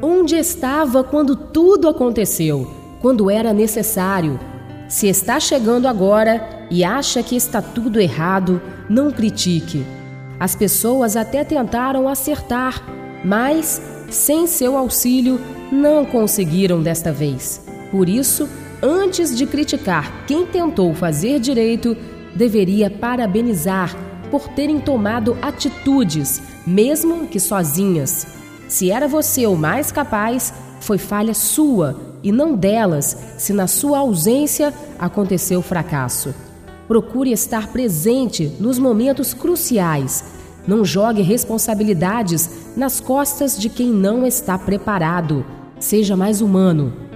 Onde estava quando tudo aconteceu, quando era necessário? Se está chegando agora e acha que está tudo errado, não critique. As pessoas até tentaram acertar, mas, sem seu auxílio, não conseguiram desta vez. Por isso, antes de criticar quem tentou fazer direito, deveria parabenizar por terem tomado atitudes, mesmo que sozinhas. Se era você o mais capaz, foi falha sua e não delas, se na sua ausência aconteceu fracasso. Procure estar presente nos momentos cruciais. Não jogue responsabilidades nas costas de quem não está preparado. Seja mais humano.